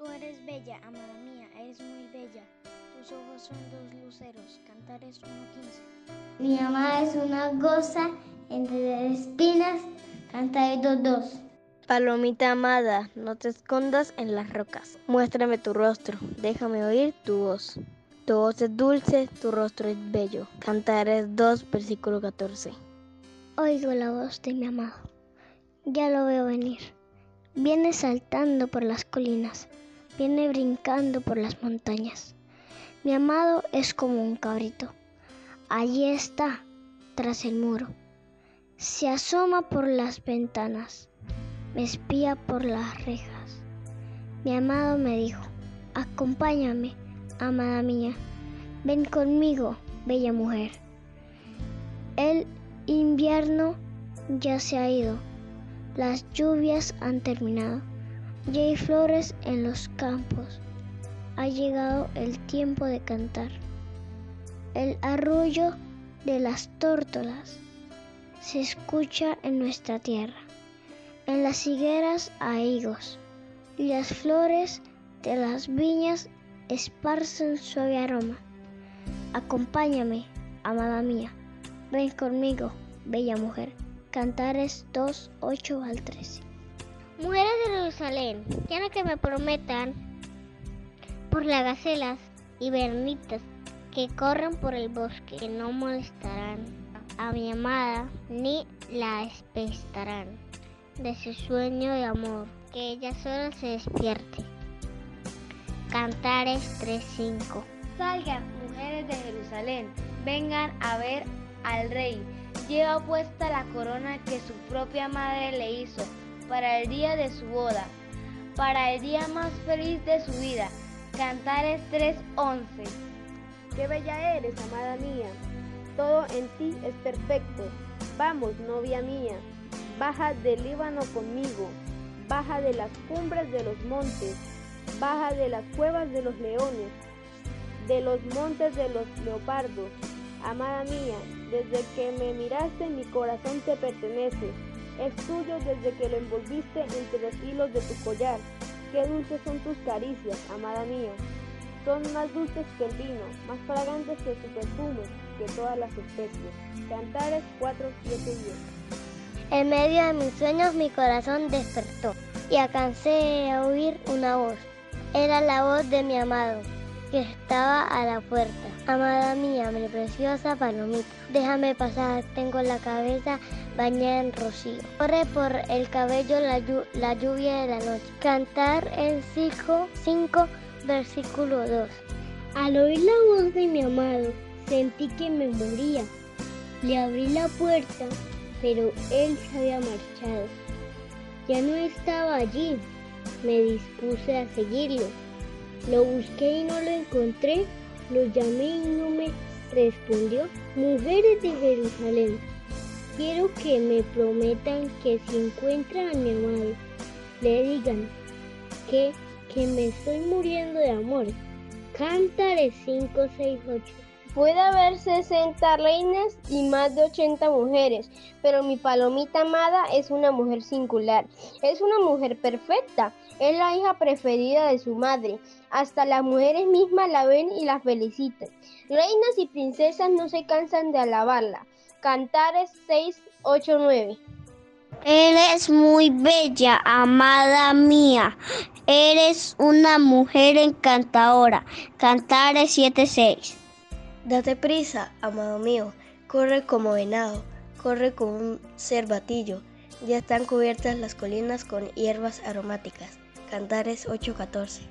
Tú eres bella, amada mía, eres muy bella. Tus ojos son dos luceros. Cantares 1.15. Mi mamá es una goza entre espinas. Cantares 2.2. Palomita amada, no te escondas en las rocas. Muéstrame tu rostro, déjame oír tu voz. Tu voz es dulce, tu rostro es bello. Cantares 2, versículo 14. Oigo la voz de mi amado. Ya lo veo venir. Viene saltando por las colinas, viene brincando por las montañas. Mi amado es como un cabrito. Allí está, tras el muro. Se asoma por las ventanas, me espía por las rejas. Mi amado me dijo, acompáñame, amada mía, ven conmigo, bella mujer. El invierno ya se ha ido, las lluvias han terminado, ya hay flores en los campos, ha llegado el tiempo de cantar. El arrullo de las tórtolas se escucha en nuestra tierra. En las higueras hay higos y las flores de las viñas esparcen suave aroma. Acompáñame, amada mía, ven conmigo, bella mujer. Cantares 2, 8 al 13. Mujeres de Jerusalén, quiero que me prometan por las gacelas y bernitas que corren por el bosque, que no molestarán a mi amada ni la espestarán de su sueño de amor, que ella sola se despierte. Cantares 3:5 Salgan, mujeres de Jerusalén, vengan a ver al rey. Lleva puesta la corona que su propia madre le hizo para el día de su boda, para el día más feliz de su vida. Cantares 3:11 Qué bella eres, amada mía. Todo en ti es perfecto. Vamos, novia mía, baja del Líbano conmigo, baja de las cumbres de los montes, baja de las cuevas de los leones, de los montes de los leopardos. Amada mía, desde que me miraste mi corazón te pertenece, es tuyo desde que lo envolviste entre los hilos de tu collar. Qué dulces son tus caricias, amada mía. Son más dulces que el vino, más fragantes que su perfume, que todas las especies. Cantares 4, 7 10. En medio de mis sueños mi corazón despertó y alcancé a oír una voz. Era la voz de mi amado, que estaba a la puerta. Amada mía, mi preciosa palomita, déjame pasar, tengo la cabeza bañada en rocío. Corre por el cabello la, la lluvia de la noche. Cantar en 5, 5 versículo 2. Al oír la voz de mi amado, sentí que me moría. Le abrí la puerta, pero él se había marchado. Ya no estaba allí. Me dispuse a seguirlo. Lo busqué y no lo encontré. Lo llamé y no me respondió. Mujeres de Jerusalén, quiero que me prometan que si encuentran a mi amado, le digan que que me estoy muriendo de amor. Cántare 5, 6, 8. Puede haber 60 reinas y más de 80 mujeres, pero mi palomita amada es una mujer singular. Es una mujer perfecta. Es la hija preferida de su madre. Hasta las mujeres mismas la ven y la felicitan. Reinas y princesas no se cansan de alabarla. Cantares 6, 8, 9. Eres muy bella, amada mía. Eres una mujer encantadora. Cantares 7:6. Date prisa, amado mío. Corre como venado. Corre como un cervatillo. Ya están cubiertas las colinas con hierbas aromáticas. Cantares 8:14.